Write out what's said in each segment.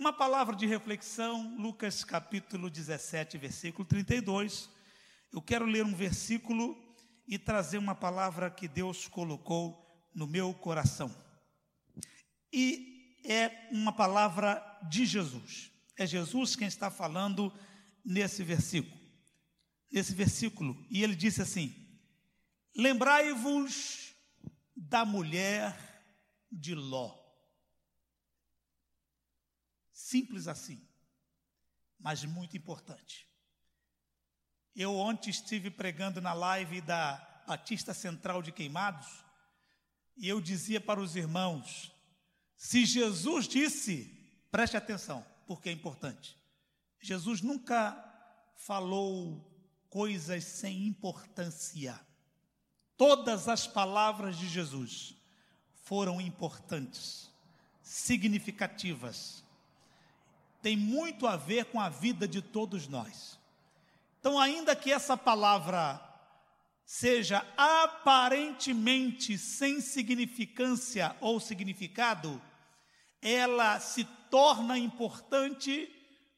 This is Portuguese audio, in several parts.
Uma palavra de reflexão, Lucas capítulo 17, versículo 32. Eu quero ler um versículo e trazer uma palavra que Deus colocou no meu coração. E é uma palavra de Jesus. É Jesus quem está falando nesse versículo. Nesse versículo, e ele disse assim: Lembrai-vos da mulher de Ló. Simples assim, mas muito importante. Eu ontem estive pregando na live da Batista Central de Queimados e eu dizia para os irmãos: se Jesus disse, preste atenção, porque é importante. Jesus nunca falou coisas sem importância. Todas as palavras de Jesus foram importantes, significativas. Tem muito a ver com a vida de todos nós. Então, ainda que essa palavra seja aparentemente sem significância ou significado, ela se torna importante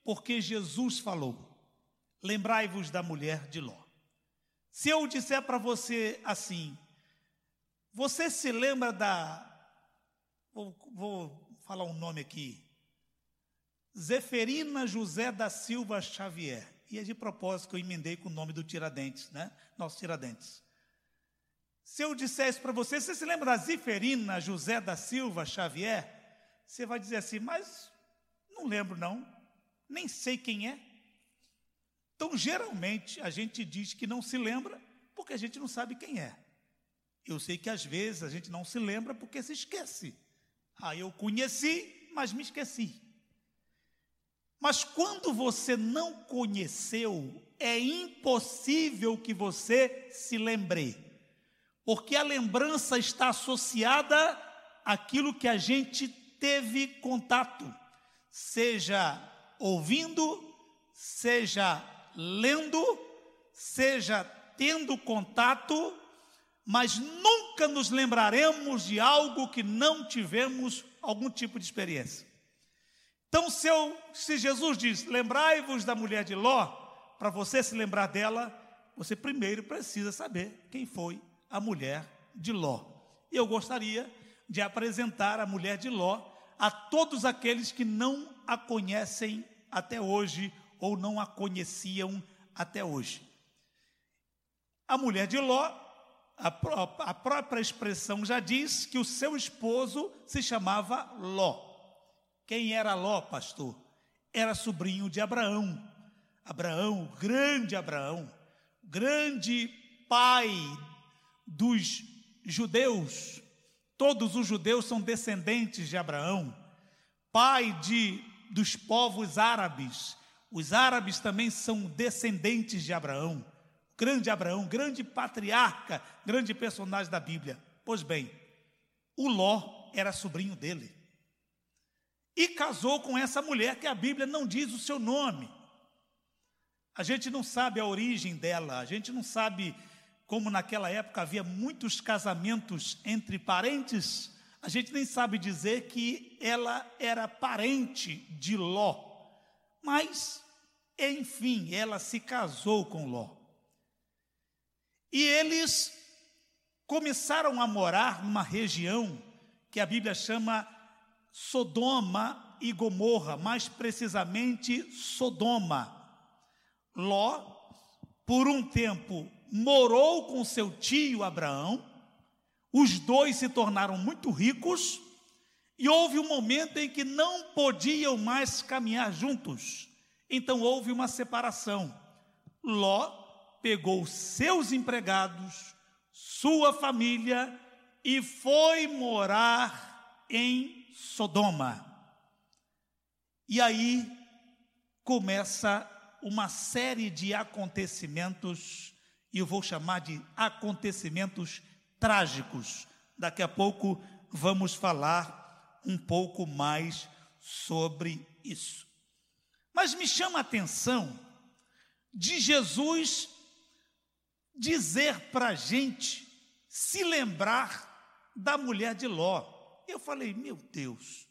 porque Jesus falou. Lembrai-vos da mulher de Ló. Se eu disser para você assim, você se lembra da. Vou, vou, falar um nome aqui. Zeferina José da Silva Xavier. E é de propósito que eu emendei com o nome do Tiradentes, né? Nosso Tiradentes. Se eu disser isso para você, você se lembra da Zeferina José da Silva Xavier? Você vai dizer assim, mas não lembro não, nem sei quem é. Então, geralmente, a gente diz que não se lembra porque a gente não sabe quem é. Eu sei que às vezes a gente não se lembra porque se esquece. Ah, eu conheci, mas me esqueci. Mas quando você não conheceu, é impossível que você se lembre, porque a lembrança está associada àquilo que a gente teve contato, seja ouvindo, seja lendo, seja tendo contato, mas nunca nos lembraremos de algo que não tivemos algum tipo de experiência. Então, se, eu, se Jesus diz, lembrai-vos da mulher de Ló, para você se lembrar dela, você primeiro precisa saber quem foi a mulher de Ló. E eu gostaria de apresentar a mulher de Ló a todos aqueles que não a conhecem até hoje ou não a conheciam até hoje. A mulher de Ló, a, pró a própria expressão já diz que o seu esposo se chamava Ló. Quem era Ló, pastor? Era sobrinho de Abraão. Abraão, grande Abraão, grande pai dos judeus. Todos os judeus são descendentes de Abraão, pai de dos povos árabes, os árabes também são descendentes de Abraão. Grande Abraão, grande patriarca, grande personagem da Bíblia. Pois bem, o Ló era sobrinho dele. E casou com essa mulher que a Bíblia não diz o seu nome. A gente não sabe a origem dela, a gente não sabe como naquela época havia muitos casamentos entre parentes, a gente nem sabe dizer que ela era parente de Ló. Mas enfim, ela se casou com Ló. E eles começaram a morar numa região que a Bíblia chama Sodoma e Gomorra, mais precisamente Sodoma. Ló, por um tempo, morou com seu tio Abraão, os dois se tornaram muito ricos, e houve um momento em que não podiam mais caminhar juntos. Então houve uma separação. Ló pegou seus empregados, sua família e foi morar em Sodoma. E aí começa uma série de acontecimentos, e eu vou chamar de acontecimentos trágicos. Daqui a pouco vamos falar um pouco mais sobre isso. Mas me chama a atenção de Jesus dizer para a gente se lembrar da mulher de Ló. Eu falei, meu Deus,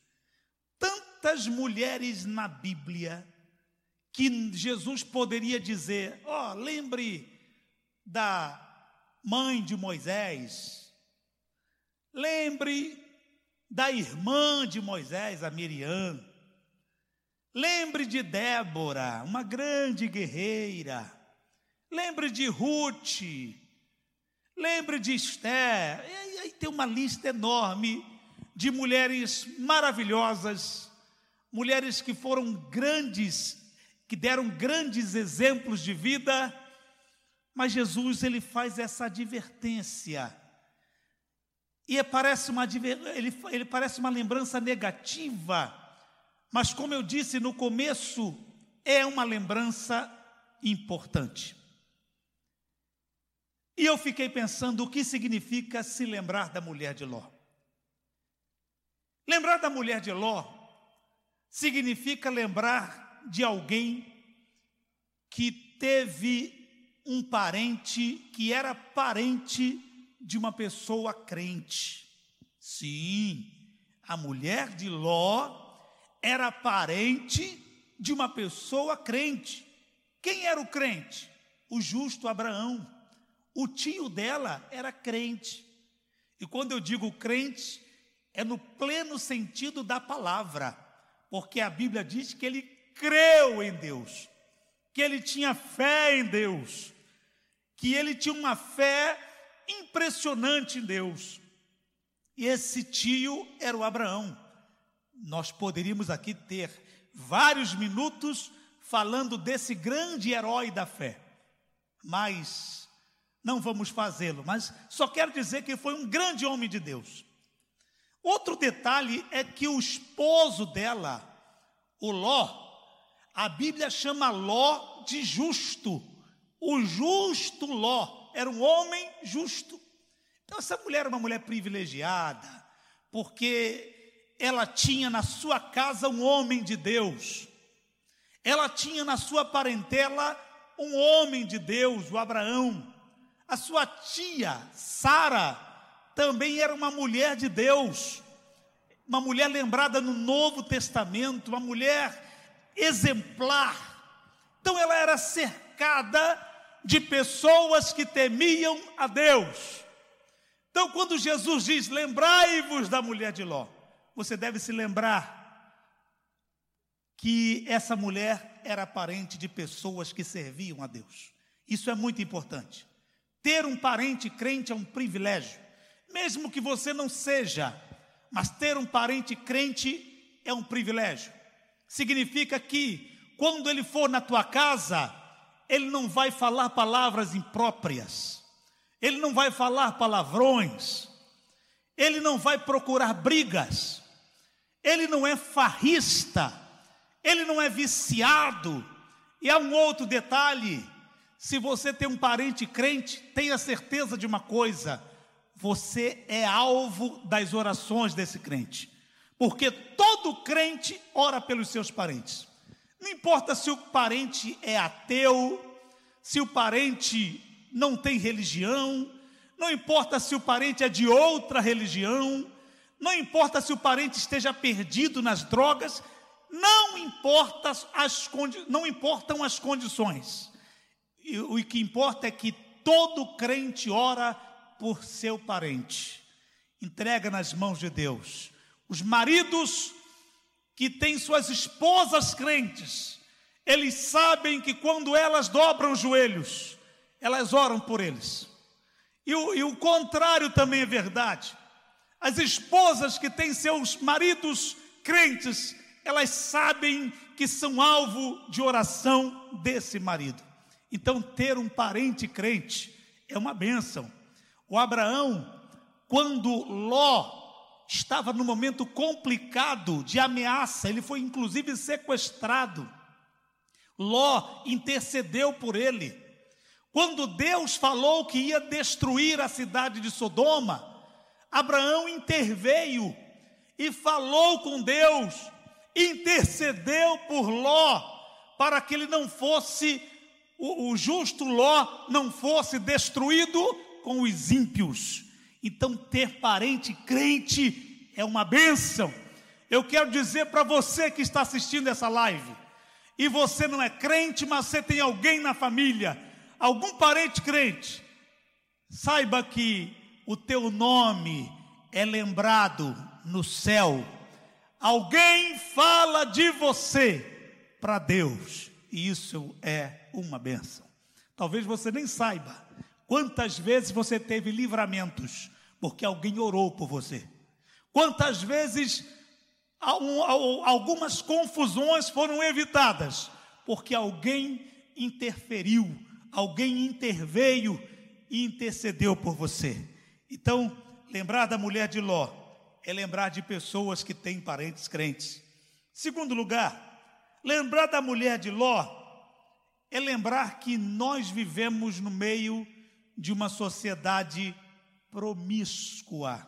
tantas mulheres na Bíblia que Jesus poderia dizer: ó, oh, lembre da mãe de Moisés, lembre da irmã de Moisés, a Miriam, lembre de Débora, uma grande guerreira, lembre de Ruth, lembre de Esther, e aí tem uma lista enorme de mulheres maravilhosas, mulheres que foram grandes que deram grandes exemplos de vida, mas Jesus ele faz essa advertência. E é, parece uma, ele, ele parece uma lembrança negativa, mas como eu disse no começo, é uma lembrança importante. E eu fiquei pensando o que significa se lembrar da mulher de Ló. Lembrar da mulher de Ló significa lembrar de alguém que teve um parente que era parente de uma pessoa crente. Sim, a mulher de Ló era parente de uma pessoa crente. Quem era o crente? O justo Abraão. O tio dela era crente. E quando eu digo crente, é no pleno sentido da palavra, porque a Bíblia diz que ele creu em Deus, que ele tinha fé em Deus, que ele tinha uma fé impressionante em Deus. E esse tio era o Abraão. Nós poderíamos aqui ter vários minutos falando desse grande herói da fé, mas não vamos fazê-lo. Mas só quero dizer que foi um grande homem de Deus. Outro detalhe é que o esposo dela, o Ló, a Bíblia chama Ló de justo. O justo Ló era um homem justo. Então, essa mulher era uma mulher privilegiada, porque ela tinha na sua casa um homem de Deus. Ela tinha na sua parentela um homem de Deus, o Abraão. A sua tia, Sara, também era uma mulher de Deus. Uma mulher lembrada no Novo Testamento, uma mulher exemplar. Então ela era cercada de pessoas que temiam a Deus. Então, quando Jesus diz: Lembrai-vos da mulher de Ló, você deve se lembrar que essa mulher era parente de pessoas que serviam a Deus. Isso é muito importante. Ter um parente crente é um privilégio, mesmo que você não seja, mas ter um parente crente é um privilégio. Significa que quando ele for na tua casa, ele não vai falar palavras impróprias, ele não vai falar palavrões, ele não vai procurar brigas, ele não é farrista, ele não é viciado. E há um outro detalhe: se você tem um parente crente, tenha certeza de uma coisa: você é alvo das orações desse crente porque todo crente ora pelos seus parentes. Não importa se o parente é ateu, se o parente não tem religião, não importa se o parente é de outra religião, não importa se o parente esteja perdido nas drogas, não importa as não importam as condições. E, o que importa é que todo crente ora por seu parente. Entrega nas mãos de Deus. Os maridos que têm suas esposas crentes, eles sabem que quando elas dobram os joelhos, elas oram por eles. E o, e o contrário também é verdade. As esposas que têm seus maridos crentes, elas sabem que são alvo de oração desse marido. Então, ter um parente crente é uma bênção. O Abraão, quando Ló estava num momento complicado de ameaça, ele foi inclusive sequestrado. Ló intercedeu por ele. Quando Deus falou que ia destruir a cidade de Sodoma, Abraão interveio e falou com Deus, intercedeu por Ló, para que ele não fosse, o justo Ló não fosse destruído com os ímpios. Então, ter parente crente é uma bênção. Eu quero dizer para você que está assistindo essa live, e você não é crente, mas você tem alguém na família, algum parente crente, saiba que o teu nome é lembrado no céu. Alguém fala de você para Deus, e isso é uma benção. Talvez você nem saiba quantas vezes você teve livramentos porque alguém orou por você. Quantas vezes algumas confusões foram evitadas porque alguém interferiu, alguém interveio e intercedeu por você. Então, lembrar da mulher de Ló é lembrar de pessoas que têm parentes crentes. Segundo lugar, lembrar da mulher de Ló é lembrar que nós vivemos no meio de uma sociedade promíscua,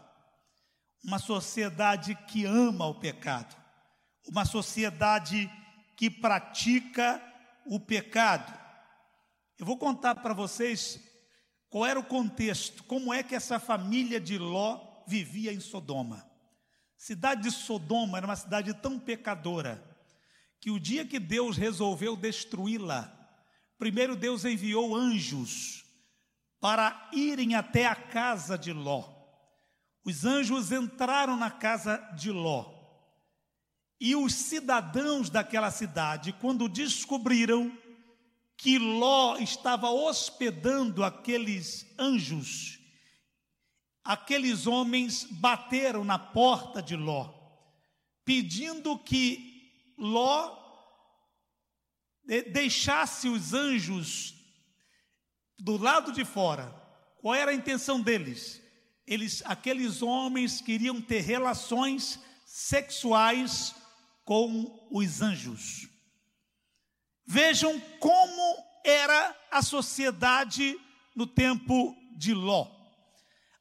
uma sociedade que ama o pecado, uma sociedade que pratica o pecado. Eu vou contar para vocês qual era o contexto, como é que essa família de Ló vivia em Sodoma. Cidade de Sodoma era uma cidade tão pecadora que o dia que Deus resolveu destruí-la, Primeiro Deus enviou anjos para irem até a casa de Ló. Os anjos entraram na casa de Ló. E os cidadãos daquela cidade, quando descobriram que Ló estava hospedando aqueles anjos, aqueles homens bateram na porta de Ló, pedindo que Ló deixasse os anjos do lado de fora, qual era a intenção deles? Eles, aqueles homens queriam ter relações sexuais com os anjos. Vejam como era a sociedade no tempo de Ló.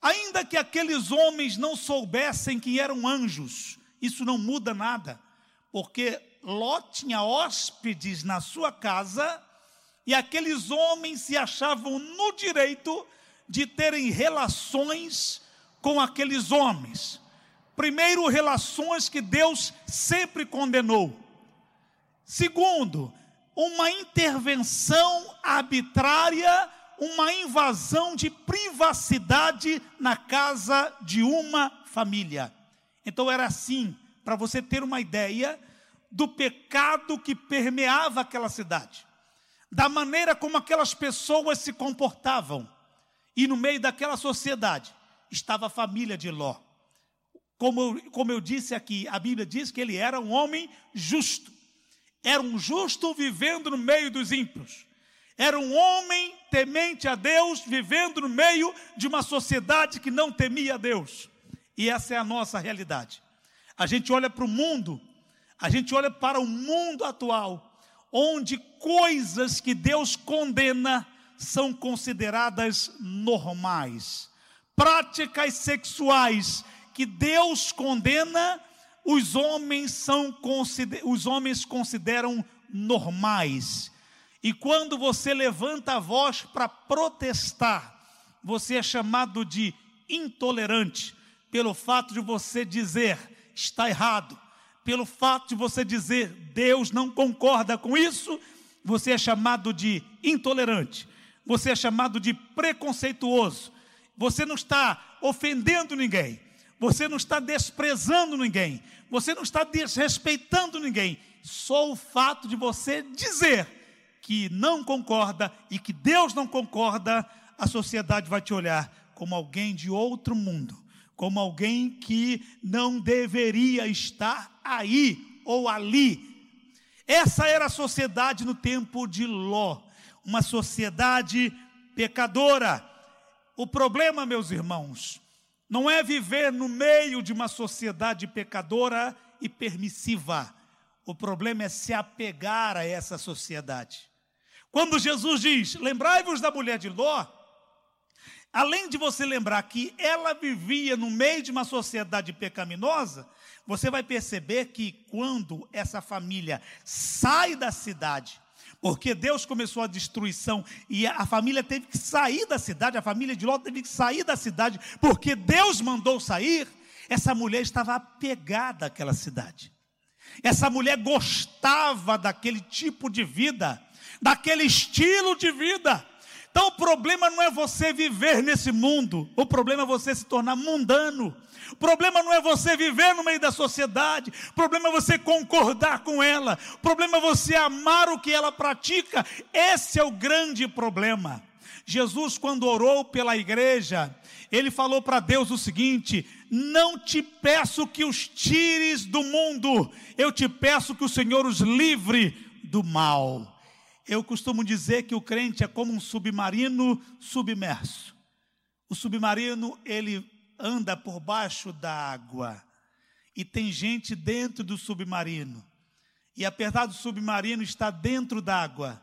Ainda que aqueles homens não soubessem que eram anjos, isso não muda nada, porque Ló tinha hóspedes na sua casa e aqueles homens se achavam no direito de terem relações com aqueles homens. Primeiro, relações que Deus sempre condenou. Segundo, uma intervenção arbitrária, uma invasão de privacidade na casa de uma família. Então era assim, para você ter uma ideia, do pecado que permeava aquela cidade, da maneira como aquelas pessoas se comportavam. E no meio daquela sociedade estava a família de Ló. Como, como eu disse aqui, a Bíblia diz que ele era um homem justo. Era um justo vivendo no meio dos ímpios. Era um homem temente a Deus, vivendo no meio de uma sociedade que não temia a Deus. E essa é a nossa realidade. A gente olha para o mundo a gente olha para o mundo atual, onde coisas que Deus condena são consideradas normais. Práticas sexuais que Deus condena, os homens são os homens consideram normais. E quando você levanta a voz para protestar, você é chamado de intolerante pelo fato de você dizer está errado, pelo fato de você dizer Deus não concorda com isso, você é chamado de intolerante, você é chamado de preconceituoso, você não está ofendendo ninguém, você não está desprezando ninguém, você não está desrespeitando ninguém, só o fato de você dizer que não concorda e que Deus não concorda, a sociedade vai te olhar como alguém de outro mundo como alguém que não deveria estar aí ou ali. Essa era a sociedade no tempo de Ló, uma sociedade pecadora. O problema, meus irmãos, não é viver no meio de uma sociedade pecadora e permissiva. O problema é se apegar a essa sociedade. Quando Jesus diz: Lembrai-vos da mulher de Ló, além de você lembrar que ela vivia no meio de uma sociedade pecaminosa, você vai perceber que quando essa família sai da cidade, porque Deus começou a destruição e a família teve que sair da cidade, a família de Ló teve que sair da cidade, porque Deus mandou sair, Essa mulher estava apegada àquela cidade. Essa mulher gostava daquele tipo de vida, daquele estilo de vida. Então o problema não é você viver nesse mundo, o problema é você se tornar mundano. O problema não é você viver no meio da sociedade, o problema é você concordar com ela, o problema é você amar o que ela pratica. Esse é o grande problema. Jesus, quando orou pela igreja, ele falou para Deus o seguinte: Não te peço que os tires do mundo, eu te peço que o Senhor os livre do mal. Eu costumo dizer que o crente é como um submarino submerso. O submarino, ele anda por baixo da água. E tem gente dentro do submarino. E apesar do submarino estar dentro d'água,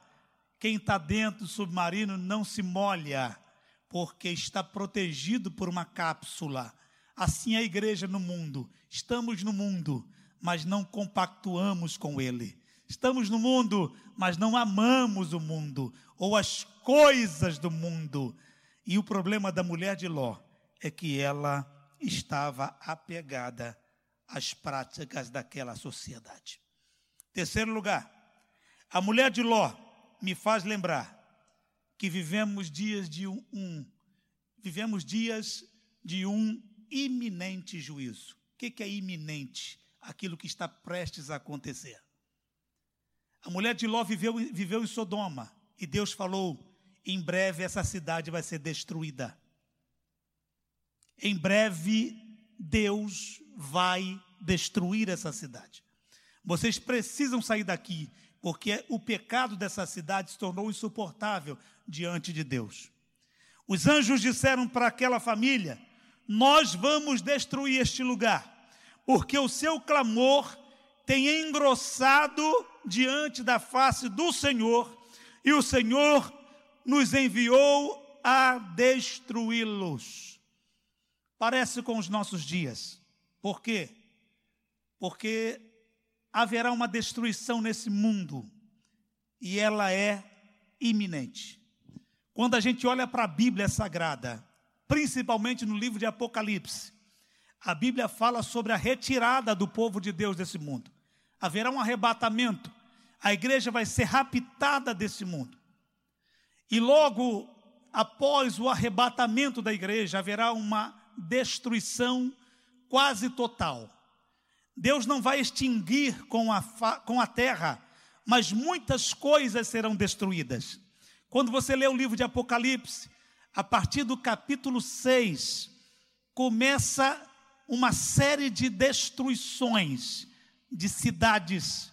quem está dentro do submarino não se molha, porque está protegido por uma cápsula. Assim é a igreja no mundo. Estamos no mundo, mas não compactuamos com ele. Estamos no mundo, mas não amamos o mundo ou as coisas do mundo. E o problema da mulher de Ló é que ela estava apegada às práticas daquela sociedade. Terceiro lugar, a mulher de Ló me faz lembrar que vivemos dias de um, um vivemos dias de um iminente juízo. O que, é iminente? Aquilo que está prestes a acontecer. A mulher de Ló viveu, viveu em Sodoma e Deus falou: em breve essa cidade vai ser destruída. Em breve Deus vai destruir essa cidade. Vocês precisam sair daqui, porque o pecado dessa cidade se tornou insuportável diante de Deus. Os anjos disseram para aquela família: Nós vamos destruir este lugar, porque o seu clamor tem engrossado diante da face do Senhor, e o Senhor nos enviou a destruí-los. Parece com os nossos dias. Por quê? Porque haverá uma destruição nesse mundo e ela é iminente. Quando a gente olha para a Bíblia Sagrada, principalmente no livro de Apocalipse, a Bíblia fala sobre a retirada do povo de Deus desse mundo. Haverá um arrebatamento a igreja vai ser raptada desse mundo. E logo após o arrebatamento da igreja, haverá uma destruição quase total. Deus não vai extinguir com a, com a terra, mas muitas coisas serão destruídas. Quando você lê o livro de Apocalipse, a partir do capítulo 6, começa uma série de destruições de cidades,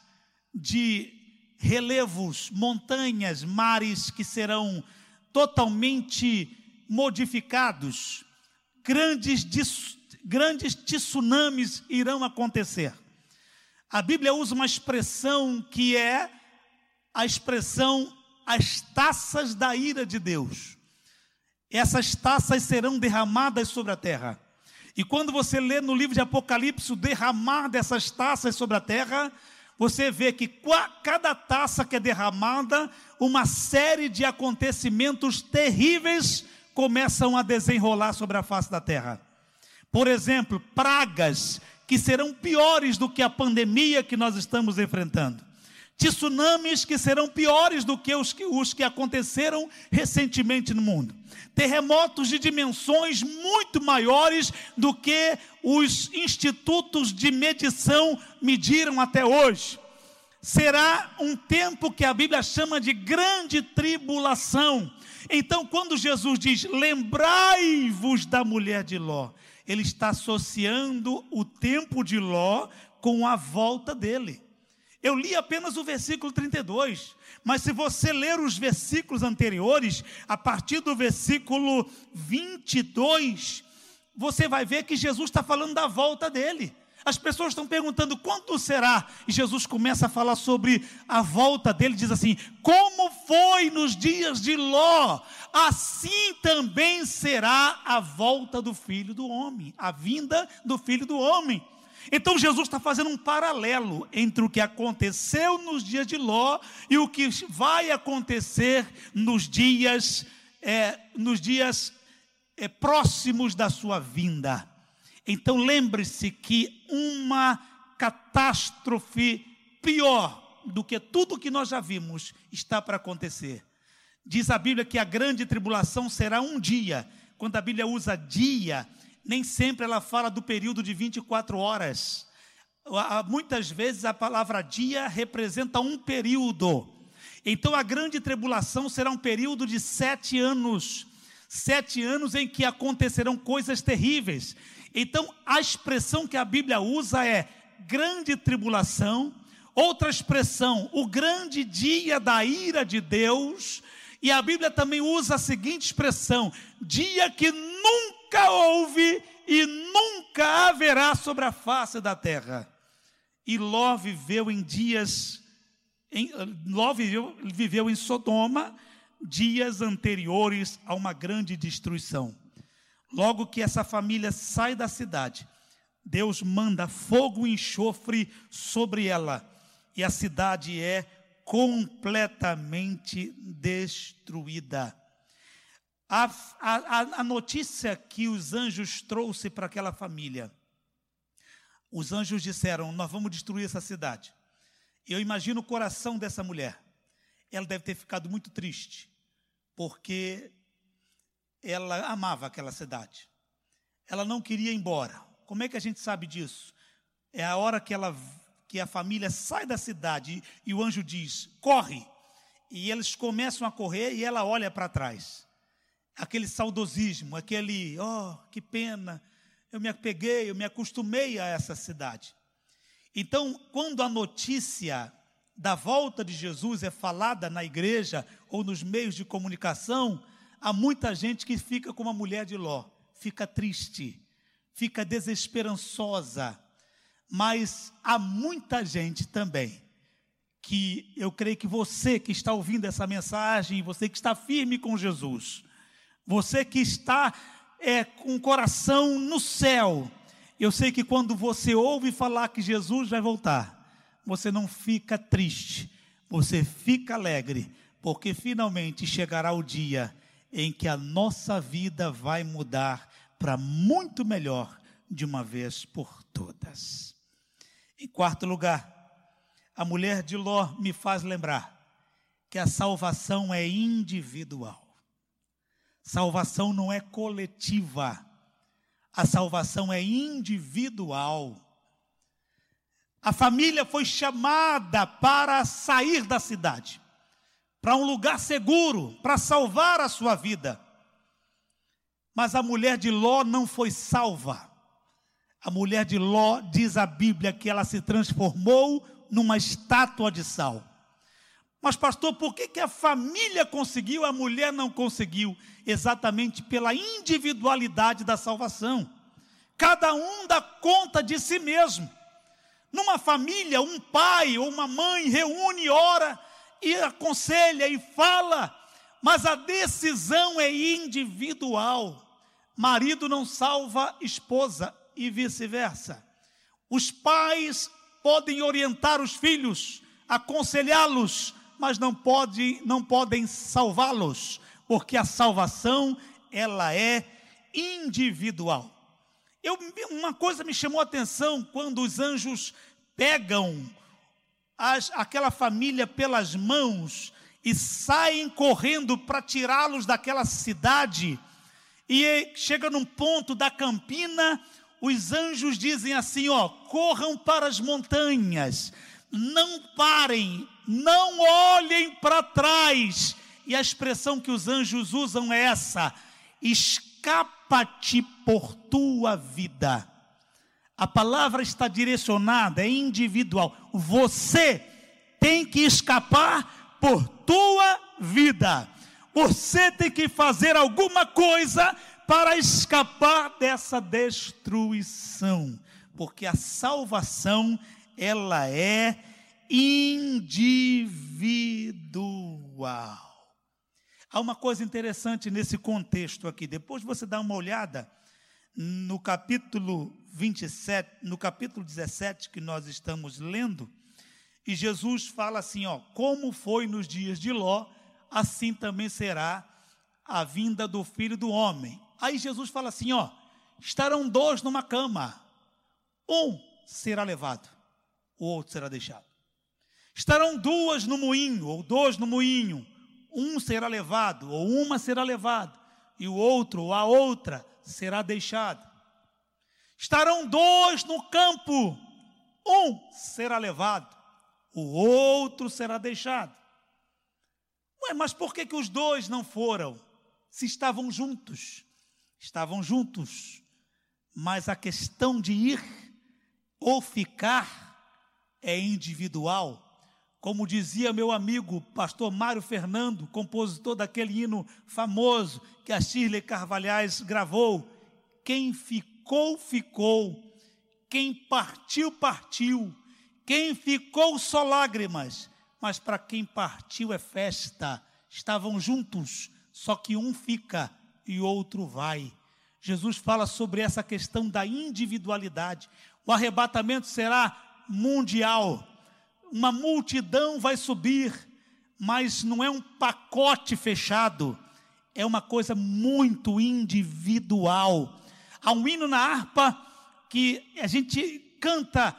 de relevos, montanhas, mares que serão totalmente modificados, grandes, grandes tsunamis irão acontecer. A Bíblia usa uma expressão que é a expressão as taças da ira de Deus. Essas taças serão derramadas sobre a terra. E quando você lê no livro de Apocalipse o derramar dessas taças sobre a terra, você vê que cada taça que é derramada, uma série de acontecimentos terríveis começam a desenrolar sobre a face da terra. Por exemplo, pragas que serão piores do que a pandemia que nós estamos enfrentando. Tsunamis que serão piores do que os, que os que aconteceram recentemente no mundo. Terremotos de dimensões muito maiores do que os institutos de medição mediram até hoje. Será um tempo que a Bíblia chama de grande tribulação. Então, quando Jesus diz: Lembrai-vos da mulher de Ló, ele está associando o tempo de Ló com a volta dele. Eu li apenas o versículo 32, mas se você ler os versículos anteriores, a partir do versículo 22, você vai ver que Jesus está falando da volta dele. As pessoas estão perguntando quando será? E Jesus começa a falar sobre a volta dele, diz assim: Como foi nos dias de Ló, assim também será a volta do filho do homem, a vinda do filho do homem. Então Jesus está fazendo um paralelo entre o que aconteceu nos dias de Ló e o que vai acontecer nos dias, é, nos dias é, próximos da sua vinda. Então lembre-se que uma catástrofe pior do que tudo que nós já vimos está para acontecer. Diz a Bíblia que a grande tribulação será um dia. Quando a Bíblia usa dia, nem sempre ela fala do período de 24 horas. Muitas vezes a palavra dia representa um período. Então a grande tribulação será um período de sete anos. Sete anos em que acontecerão coisas terríveis. Então a expressão que a Bíblia usa é grande tribulação Outra expressão, o grande dia da ira de Deus. E a Bíblia também usa a seguinte expressão: dia que nunca houve e nunca haverá sobre a face da terra. E Ló viveu em dias, em, Ló viveu, viveu em Sodoma, dias anteriores a uma grande destruição. Logo que essa família sai da cidade, Deus manda fogo e enxofre sobre ela e a cidade é completamente destruída. A, a, a notícia que os anjos trouxe para aquela família, os anjos disseram: Nós vamos destruir essa cidade. Eu imagino o coração dessa mulher. Ela deve ter ficado muito triste, porque ela amava aquela cidade. Ela não queria ir embora. Como é que a gente sabe disso? É a hora que ela que a família sai da cidade e o anjo diz: corre. E eles começam a correr e ela olha para trás. Aquele saudosismo, aquele, oh, que pena, eu me apeguei, eu me acostumei a essa cidade. Então, quando a notícia da volta de Jesus é falada na igreja ou nos meios de comunicação, há muita gente que fica como a mulher de Ló, fica triste, fica desesperançosa mas há muita gente também que eu creio que você que está ouvindo essa mensagem, você que está firme com Jesus, você que está é, com o coração no céu, eu sei que quando você ouve falar que Jesus vai voltar, você não fica triste, você fica alegre, porque finalmente chegará o dia em que a nossa vida vai mudar para muito melhor de uma vez por todas. Em quarto lugar, a mulher de Ló me faz lembrar que a salvação é individual. Salvação não é coletiva. A salvação é individual. A família foi chamada para sair da cidade, para um lugar seguro, para salvar a sua vida. Mas a mulher de Ló não foi salva. A mulher de Ló diz a Bíblia que ela se transformou numa estátua de sal. Mas, pastor, por que, que a família conseguiu, a mulher não conseguiu? Exatamente pela individualidade da salvação. Cada um dá conta de si mesmo. Numa família, um pai ou uma mãe reúne, ora e aconselha e fala, mas a decisão é individual. Marido não salva esposa, e vice-versa. Os pais podem orientar os filhos, aconselhá-los, mas não, pode, não podem salvá-los, porque a salvação ela é individual. Eu, uma coisa me chamou a atenção quando os anjos pegam as, aquela família pelas mãos e saem correndo para tirá-los daquela cidade. E chega num ponto da campina os anjos dizem assim: ó, corram para as montanhas, não parem, não olhem para trás. E a expressão que os anjos usam é essa: escapa-te por tua vida. A palavra está direcionada, é individual. Você tem que escapar por tua vida. Você tem que fazer alguma coisa para escapar dessa destruição, porque a salvação ela é individual. Há uma coisa interessante nesse contexto aqui. Depois você dá uma olhada no capítulo 27, no capítulo 17 que nós estamos lendo, e Jesus fala assim, ó, como foi nos dias de Ló, assim também será a vinda do Filho do Homem. Aí Jesus fala assim: ó, estarão dois numa cama, um será levado, o outro será deixado. Estarão duas no moinho, ou dois no moinho, um será levado, ou uma será levada, e o outro ou a outra será deixado. Estarão dois no campo, um será levado, o outro será deixado. Ué, mas por que, que os dois não foram? Se estavam juntos. Estavam juntos. Mas a questão de ir ou ficar é individual. Como dizia meu amigo pastor Mário Fernando, compositor daquele hino famoso que a Shirley Carvalhais gravou: quem ficou, ficou, quem partiu, partiu, quem ficou só lágrimas, mas para quem partiu é festa. Estavam juntos, só que um fica e outro vai. Jesus fala sobre essa questão da individualidade. O arrebatamento será mundial. Uma multidão vai subir, mas não é um pacote fechado, é uma coisa muito individual. Há um hino na harpa que a gente canta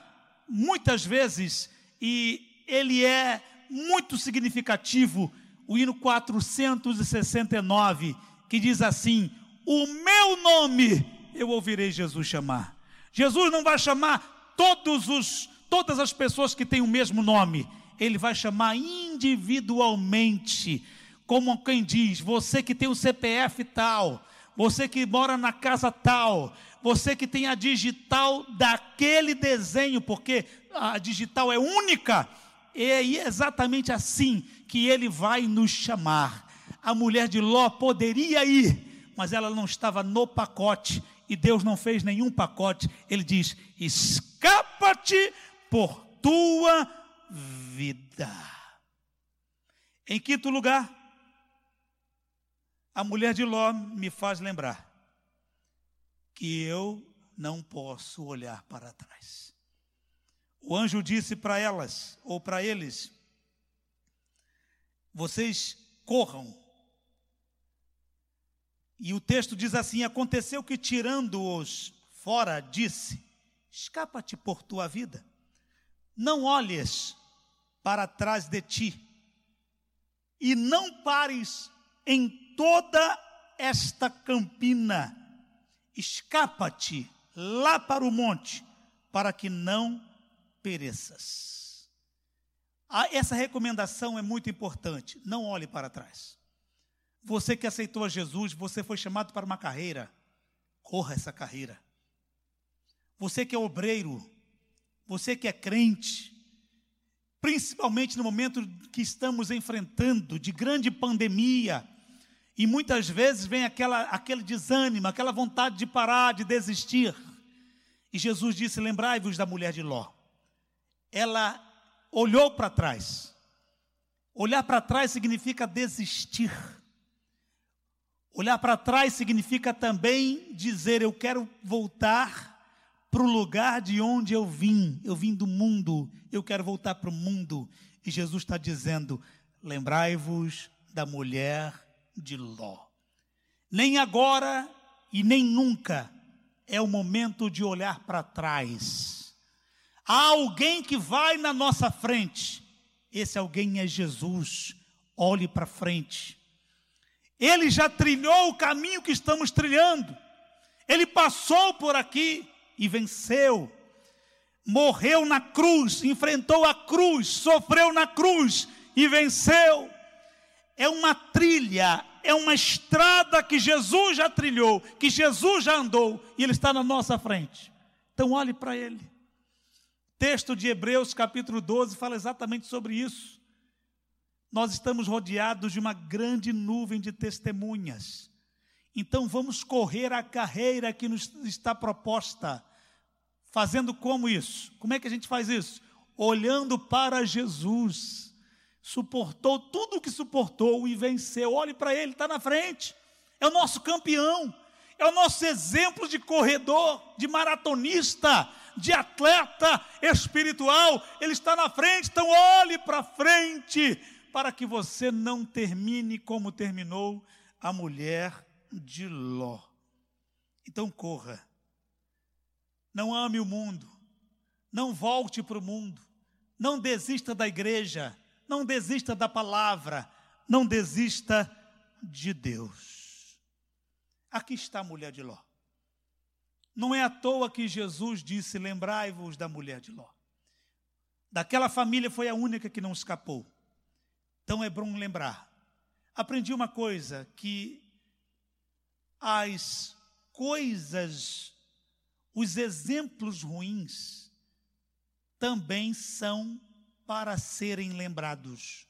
muitas vezes e ele é muito significativo, o hino 469, que diz assim: O meu nome eu ouvirei Jesus chamar. Jesus não vai chamar todos os, todas as pessoas que têm o mesmo nome, ele vai chamar individualmente, como quem diz: você que tem o CPF tal, você que mora na casa tal, você que tem a digital daquele desenho, porque a digital é única, é exatamente assim que ele vai nos chamar. A mulher de Ló poderia ir, mas ela não estava no pacote, e Deus não fez nenhum pacote. Ele diz: escapa-te por tua vida. Em quinto lugar, a mulher de Ló me faz lembrar que eu não posso olhar para trás. O anjo disse para elas, ou para eles: vocês corram. E o texto diz assim: Aconteceu que, tirando-os fora, disse: Escapa-te por tua vida, não olhes para trás de ti, e não pares em toda esta campina. Escapa-te lá para o monte, para que não pereças. Ah, essa recomendação é muito importante. Não olhe para trás. Você que aceitou a Jesus, você foi chamado para uma carreira. Corra essa carreira. Você que é obreiro, você que é crente, principalmente no momento que estamos enfrentando de grande pandemia, e muitas vezes vem aquela, aquele desânimo, aquela vontade de parar, de desistir. E Jesus disse: Lembrai-vos da mulher de Ló. Ela olhou para trás. Olhar para trás significa desistir. Olhar para trás significa também dizer: Eu quero voltar para o lugar de onde eu vim. Eu vim do mundo, eu quero voltar para o mundo. E Jesus está dizendo: Lembrai-vos da mulher de Ló. Nem agora e nem nunca é o momento de olhar para trás. Há alguém que vai na nossa frente. Esse alguém é Jesus. Olhe para frente. Ele já trilhou o caminho que estamos trilhando. Ele passou por aqui e venceu. Morreu na cruz, enfrentou a cruz, sofreu na cruz e venceu é uma trilha, é uma estrada que Jesus já trilhou, que Jesus já andou e Ele está na nossa frente. Então, olhe para Ele. Texto de Hebreus, capítulo 12, fala exatamente sobre isso. Nós estamos rodeados de uma grande nuvem de testemunhas. Então, vamos correr a carreira que nos está proposta. Fazendo como isso? Como é que a gente faz isso? Olhando para Jesus suportou tudo o que suportou e venceu. Olhe para ele, está na frente. É o nosso campeão, é o nosso exemplo de corredor, de maratonista, de atleta espiritual. Ele está na frente, então olhe para frente, para que você não termine como terminou a mulher de Ló. Então corra, Não ame o mundo. Não volte para o mundo. Não desista da igreja. Não desista da palavra. Não desista de Deus. Aqui está a mulher de Ló. Não é à toa que Jesus disse: Lembrai-vos da mulher de Ló. Daquela família foi a única que não escapou. Então é bom lembrar. Aprendi uma coisa: que as coisas, os exemplos ruins, também são para serem lembrados.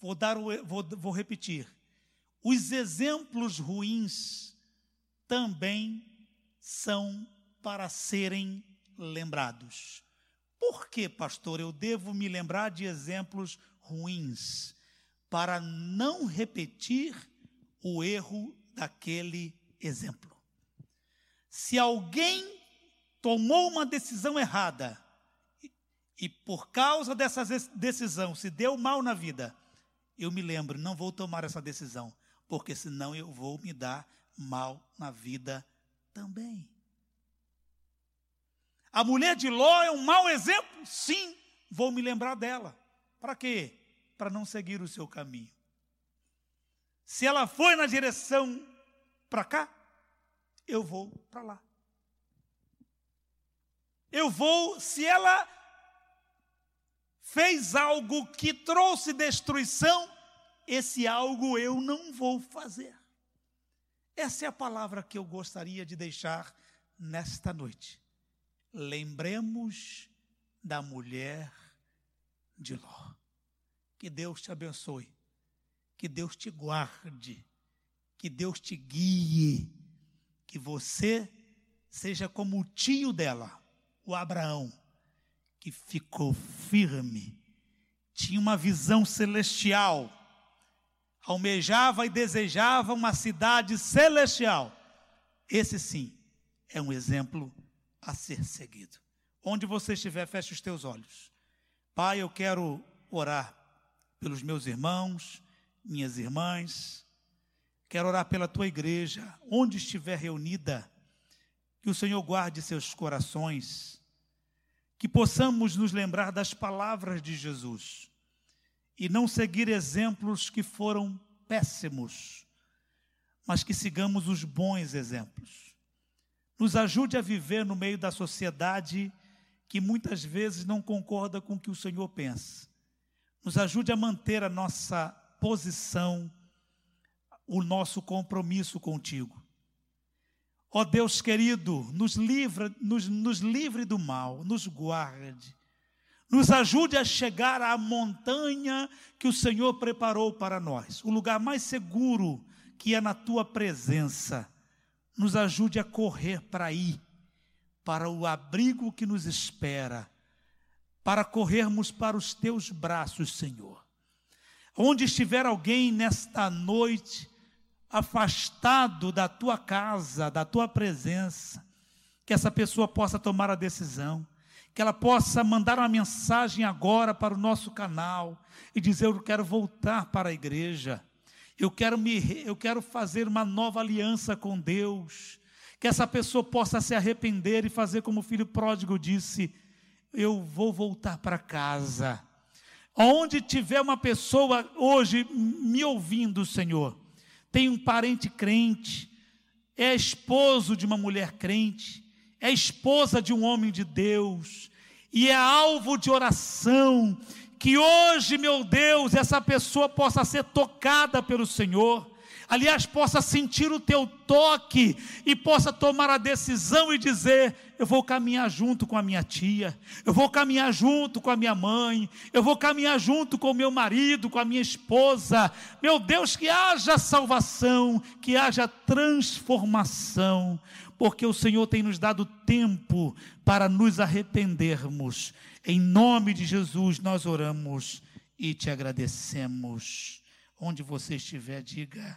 Vou, dar vou, vou repetir. Os exemplos ruins também são para serem lembrados. Por que, pastor, eu devo me lembrar de exemplos ruins? Para não repetir o erro daquele exemplo. Se alguém tomou uma decisão errada e por causa dessa decisão se deu mal na vida, eu me lembro, não vou tomar essa decisão, porque senão eu vou me dar mal na vida também. A mulher de Ló é um mau exemplo? Sim, vou me lembrar dela. Para quê? Para não seguir o seu caminho. Se ela foi na direção para cá, eu vou para lá. Eu vou, se ela fez algo que trouxe destruição, esse algo eu não vou fazer. Essa é a palavra que eu gostaria de deixar nesta noite. Lembremos da mulher de Ló. Que Deus te abençoe. Que Deus te guarde. Que Deus te guie. Que você seja como o tio dela, o Abraão, que ficou firme, tinha uma visão celestial almejava e desejava uma cidade celestial. Esse sim é um exemplo a ser seguido. Onde você estiver, feche os teus olhos. Pai, eu quero orar pelos meus irmãos, minhas irmãs. Quero orar pela tua igreja, onde estiver reunida. Que o Senhor guarde seus corações. Que possamos nos lembrar das palavras de Jesus e não seguir exemplos que foram péssimos, mas que sigamos os bons exemplos. Nos ajude a viver no meio da sociedade que muitas vezes não concorda com o que o Senhor pensa. Nos ajude a manter a nossa posição, o nosso compromisso contigo. Ó Deus querido, nos livra, nos, nos livre do mal, nos guarde nos ajude a chegar à montanha que o Senhor preparou para nós, o lugar mais seguro que é na tua presença. Nos ajude a correr para aí, para o abrigo que nos espera, para corrermos para os teus braços, Senhor. Onde estiver alguém nesta noite afastado da tua casa, da tua presença, que essa pessoa possa tomar a decisão que ela possa mandar uma mensagem agora para o nosso canal e dizer: Eu quero voltar para a igreja, eu quero, me, eu quero fazer uma nova aliança com Deus. Que essa pessoa possa se arrepender e fazer como o filho pródigo disse: Eu vou voltar para casa. Onde tiver uma pessoa hoje me ouvindo, Senhor, tem um parente crente, é esposo de uma mulher crente, é esposa de um homem de Deus e é alvo de oração. Que hoje, meu Deus, essa pessoa possa ser tocada pelo Senhor, aliás, possa sentir o teu toque e possa tomar a decisão e dizer: eu vou caminhar junto com a minha tia, eu vou caminhar junto com a minha mãe, eu vou caminhar junto com o meu marido, com a minha esposa. Meu Deus, que haja salvação, que haja transformação porque o Senhor tem nos dado tempo para nos arrependermos. Em nome de Jesus nós oramos e te agradecemos. Onde você estiver, diga